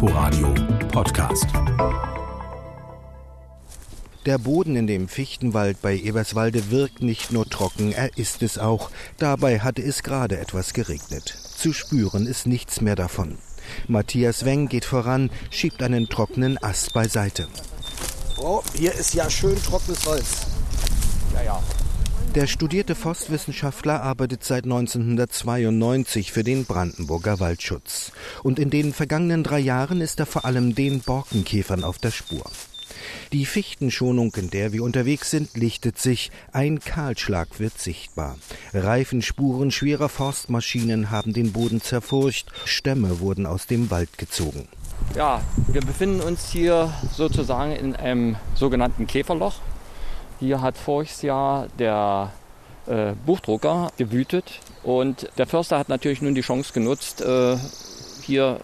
Inforadio Podcast. Der Boden in dem Fichtenwald bei Eberswalde wirkt nicht nur trocken, er ist es auch. Dabei hatte es gerade etwas geregnet. Zu spüren ist nichts mehr davon. Matthias Weng geht voran, schiebt einen trockenen Ast beiseite. Oh, hier ist ja schön trockenes Holz. Ja, ja. Der studierte Forstwissenschaftler arbeitet seit 1992 für den Brandenburger Waldschutz. Und in den vergangenen drei Jahren ist er vor allem den Borkenkäfern auf der Spur. Die Fichtenschonung, in der wir unterwegs sind, lichtet sich. Ein Kahlschlag wird sichtbar. Reifenspuren schwerer Forstmaschinen haben den Boden zerfurcht. Stämme wurden aus dem Wald gezogen. Ja, wir befinden uns hier sozusagen in einem sogenannten Käferloch. Hier hat voriges Jahr der äh, Buchdrucker gewütet und der Förster hat natürlich nun die Chance genutzt, äh, hier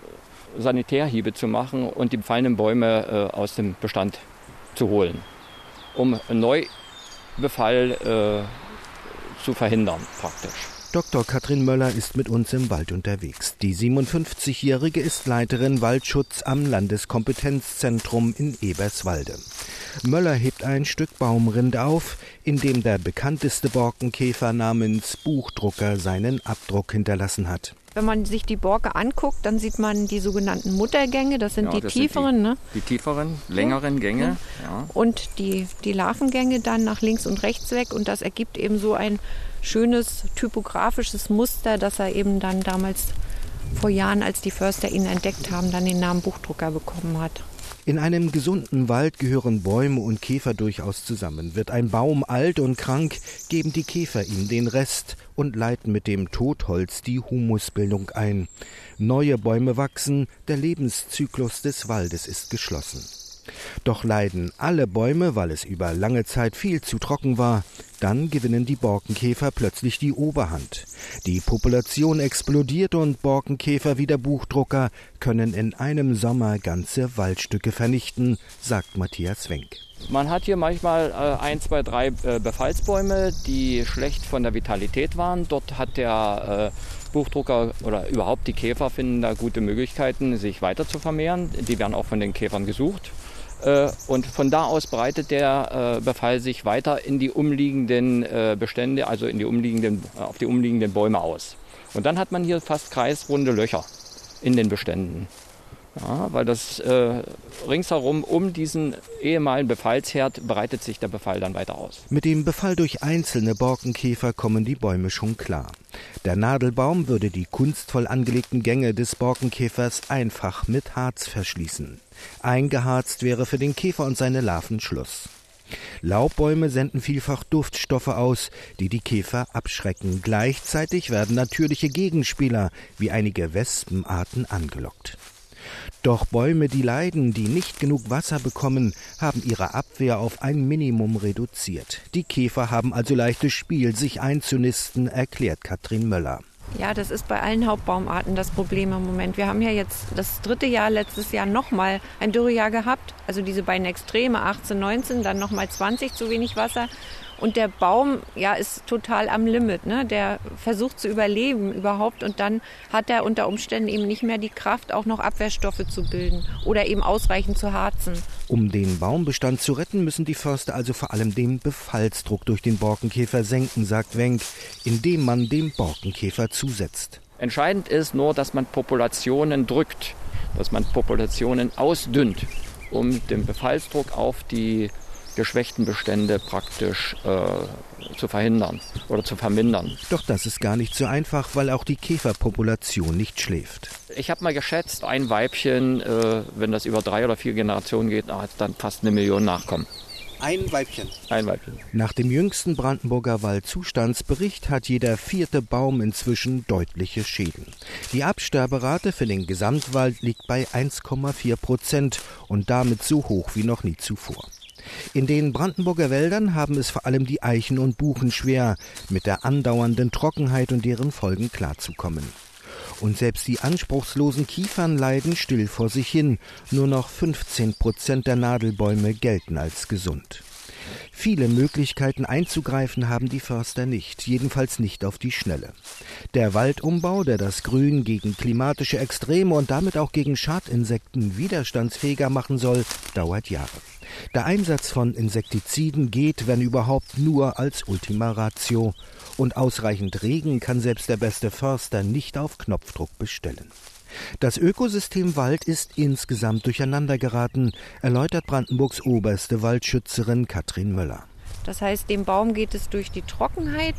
Sanitärhiebe zu machen und die befallenen Bäume äh, aus dem Bestand zu holen, um einen Neubefall äh, zu verhindern praktisch. Dr. Katrin Möller ist mit uns im Wald unterwegs. Die 57-Jährige ist Leiterin Waldschutz am Landeskompetenzzentrum in Eberswalde. Möller hebt ein Stück Baumrind auf, in dem der bekannteste Borkenkäfer namens Buchdrucker seinen Abdruck hinterlassen hat. Wenn man sich die Borke anguckt, dann sieht man die sogenannten Muttergänge, das sind ja, die das tieferen. Sind die, ne? die tieferen, längeren Gänge. Ja. Und die, die Larvengänge dann nach links und rechts weg und das ergibt eben so ein schönes typografisches Muster, das er eben dann damals vor Jahren, als die Förster ihn entdeckt haben, dann den Namen Buchdrucker bekommen hat. In einem gesunden Wald gehören Bäume und Käfer durchaus zusammen. Wird ein Baum alt und krank, geben die Käfer ihm den Rest und leiten mit dem Totholz die Humusbildung ein. Neue Bäume wachsen, der Lebenszyklus des Waldes ist geschlossen. Doch leiden alle Bäume, weil es über lange Zeit viel zu trocken war, dann gewinnen die Borkenkäfer plötzlich die Oberhand. Die Population explodiert und Borkenkäfer wie der Buchdrucker können in einem Sommer ganze Waldstücke vernichten, sagt Matthias Wenk. Man hat hier manchmal äh, ein, zwei, drei äh, Befallsbäume, die schlecht von der Vitalität waren. Dort hat der äh, Buchdrucker oder überhaupt die Käfer finden da gute Möglichkeiten, sich weiter zu vermehren. Die werden auch von den Käfern gesucht. Äh, und von da aus breitet der äh, Befall sich weiter in die umliegenden äh, Bestände, also in die umliegenden, auf die umliegenden Bäume aus. Und dann hat man hier fast kreisrunde Löcher in den Beständen. Ja, weil das äh, ringsherum um diesen ehemaligen Befallsherd breitet sich der Befall dann weiter aus. Mit dem Befall durch einzelne Borkenkäfer kommen die Bäume schon klar. Der Nadelbaum würde die kunstvoll angelegten Gänge des Borkenkäfers einfach mit Harz verschließen. Eingeharzt wäre für den Käfer und seine Larven Schluss. Laubbäume senden vielfach Duftstoffe aus, die die Käfer abschrecken. Gleichzeitig werden natürliche Gegenspieler wie einige Wespenarten angelockt. Doch Bäume, die leiden, die nicht genug Wasser bekommen, haben ihre Abwehr auf ein Minimum reduziert. Die Käfer haben also leichtes Spiel, sich einzunisten, erklärt Katrin Möller. Ja, das ist bei allen Hauptbaumarten das Problem im Moment. Wir haben ja jetzt das dritte Jahr, letztes Jahr nochmal ein Dürrejahr gehabt. Also diese beiden Extreme, 18, 19, dann nochmal 20 zu wenig Wasser. Und der Baum, ja, ist total am Limit. Ne? Der versucht zu überleben überhaupt und dann hat er unter Umständen eben nicht mehr die Kraft, auch noch Abwehrstoffe zu bilden oder eben ausreichend zu harzen. Um den Baumbestand zu retten, müssen die Förster also vor allem den Befallsdruck durch den Borkenkäfer senken, sagt Wenk, indem man dem Borkenkäfer zusetzt. Entscheidend ist nur, dass man Populationen drückt, dass man Populationen ausdünnt, um den Befallsdruck auf die geschwächten Bestände praktisch äh, zu verhindern oder zu vermindern. Doch das ist gar nicht so einfach, weil auch die Käferpopulation nicht schläft. Ich habe mal geschätzt, ein Weibchen, äh, wenn das über drei oder vier Generationen geht, hat dann fast eine Million Nachkommen. Ein Weibchen. Ein Weibchen. Nach dem jüngsten Brandenburger Waldzustandsbericht hat jeder vierte Baum inzwischen deutliche Schäden. Die Absterberate für den Gesamtwald liegt bei 1,4 Prozent und damit so hoch wie noch nie zuvor. In den Brandenburger Wäldern haben es vor allem die Eichen und Buchen schwer, mit der andauernden Trockenheit und deren Folgen klarzukommen. Und selbst die anspruchslosen Kiefern leiden still vor sich hin. Nur noch 15 Prozent der Nadelbäume gelten als gesund. Viele Möglichkeiten einzugreifen haben die Förster nicht, jedenfalls nicht auf die Schnelle. Der Waldumbau, der das Grün gegen klimatische Extreme und damit auch gegen Schadinsekten widerstandsfähiger machen soll, dauert Jahre. Der Einsatz von Insektiziden geht, wenn überhaupt, nur als Ultima Ratio. Und ausreichend Regen kann selbst der beste Förster nicht auf Knopfdruck bestellen. Das Ökosystem Wald ist insgesamt durcheinandergeraten, erläutert Brandenburgs oberste Waldschützerin Katrin Möller. Das heißt, dem Baum geht es durch die Trockenheit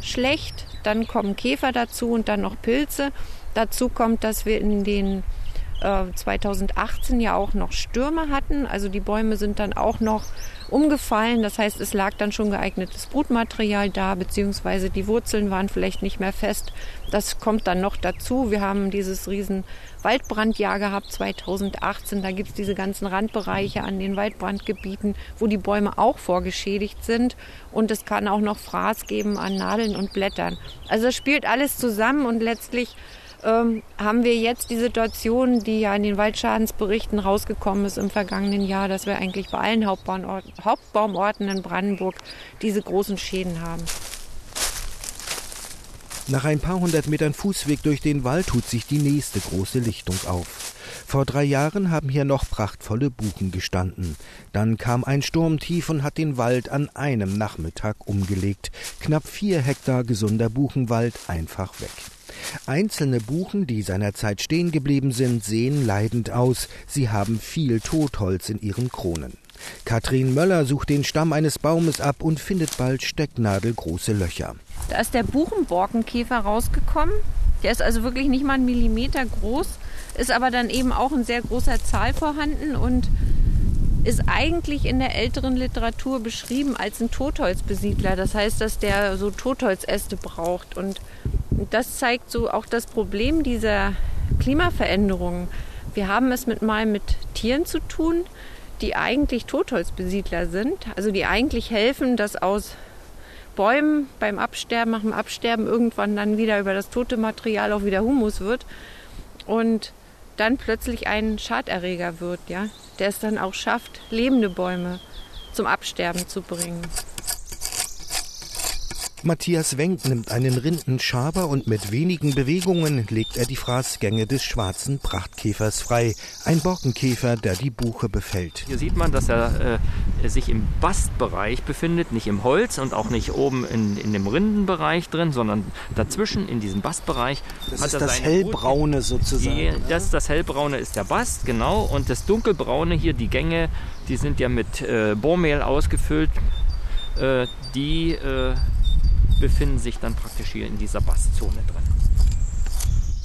schlecht, dann kommen Käfer dazu und dann noch Pilze. Dazu kommt, dass wir in den 2018 äh, ja auch noch Stürme hatten. Also die Bäume sind dann auch noch umgefallen. Das heißt, es lag dann schon geeignetes Brutmaterial da, beziehungsweise die Wurzeln waren vielleicht nicht mehr fest. Das kommt dann noch dazu. Wir haben dieses riesen Waldbrandjahr gehabt 2018. Da gibt es diese ganzen Randbereiche an den Waldbrandgebieten, wo die Bäume auch vorgeschädigt sind. Und es kann auch noch Fraß geben an Nadeln und Blättern. Also das spielt alles zusammen und letztlich ähm, haben wir jetzt die Situation, die ja in den Waldschadensberichten rausgekommen ist im vergangenen Jahr, dass wir eigentlich bei allen Hauptbaumorten, Hauptbaumorten in Brandenburg diese großen Schäden haben. Nach ein paar hundert Metern Fußweg durch den Wald tut sich die nächste große Lichtung auf. Vor drei Jahren haben hier noch prachtvolle Buchen gestanden. Dann kam ein Sturmtief und hat den Wald an einem Nachmittag umgelegt. Knapp vier Hektar gesunder Buchenwald einfach weg. Einzelne Buchen, die seinerzeit stehen geblieben sind, sehen leidend aus. Sie haben viel Totholz in ihren Kronen. Katrin Möller sucht den Stamm eines Baumes ab und findet bald stecknadelgroße Löcher. Da ist der Buchenborkenkäfer rausgekommen. Der ist also wirklich nicht mal einen Millimeter groß, ist aber dann eben auch in sehr großer Zahl vorhanden und ist eigentlich in der älteren Literatur beschrieben als ein Totholzbesiedler. Das heißt, dass der so Totholzäste braucht. Und das zeigt so auch das Problem dieser Klimaveränderungen. Wir haben es mit mal mit Tieren zu tun, die eigentlich Totholzbesiedler sind, also die eigentlich helfen, dass aus Bäumen beim Absterben, nach dem Absterben irgendwann dann wieder über das tote Material auch wieder Humus wird und dann plötzlich ein Schaderreger wird, ja, der es dann auch schafft, lebende Bäume zum Absterben zu bringen. Matthias Wenk nimmt einen Rindenschaber und mit wenigen Bewegungen legt er die Fraßgänge des schwarzen Prachtkäfers frei. Ein Borkenkäfer, der die Buche befällt. Hier sieht man, dass er äh, sich im Bastbereich befindet, nicht im Holz und auch nicht oben in, in dem Rindenbereich drin, sondern dazwischen in diesem Bastbereich. Das ist das hellbraune sozusagen. Die, das, das hellbraune ist der Bast, genau. Und das dunkelbraune hier, die Gänge, die sind ja mit äh, Bohrmehl ausgefüllt. Äh, die äh, befinden sich dann praktisch hier in dieser Bastzone drin.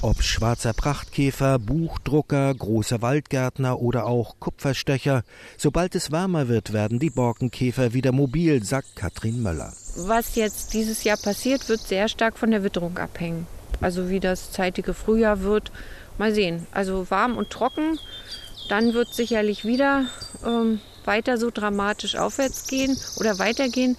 Ob schwarzer Prachtkäfer, Buchdrucker, großer Waldgärtner oder auch Kupferstecher, sobald es wärmer wird, werden die Borkenkäfer wieder mobil, sagt Katrin Möller. Was jetzt dieses Jahr passiert, wird sehr stark von der Witterung abhängen. Also wie das zeitige Frühjahr wird, mal sehen. Also warm und trocken, dann wird sicherlich wieder ähm, weiter so dramatisch aufwärts gehen oder weitergehen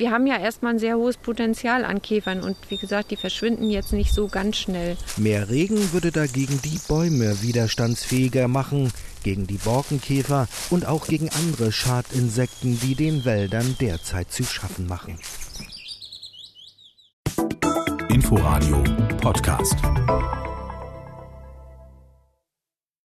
wir haben ja erstmal ein sehr hohes Potenzial an Käfern und wie gesagt, die verschwinden jetzt nicht so ganz schnell. Mehr Regen würde dagegen die Bäume widerstandsfähiger machen, gegen die Borkenkäfer und auch gegen andere Schadinsekten, die den Wäldern derzeit zu schaffen machen. Inforadio Podcast.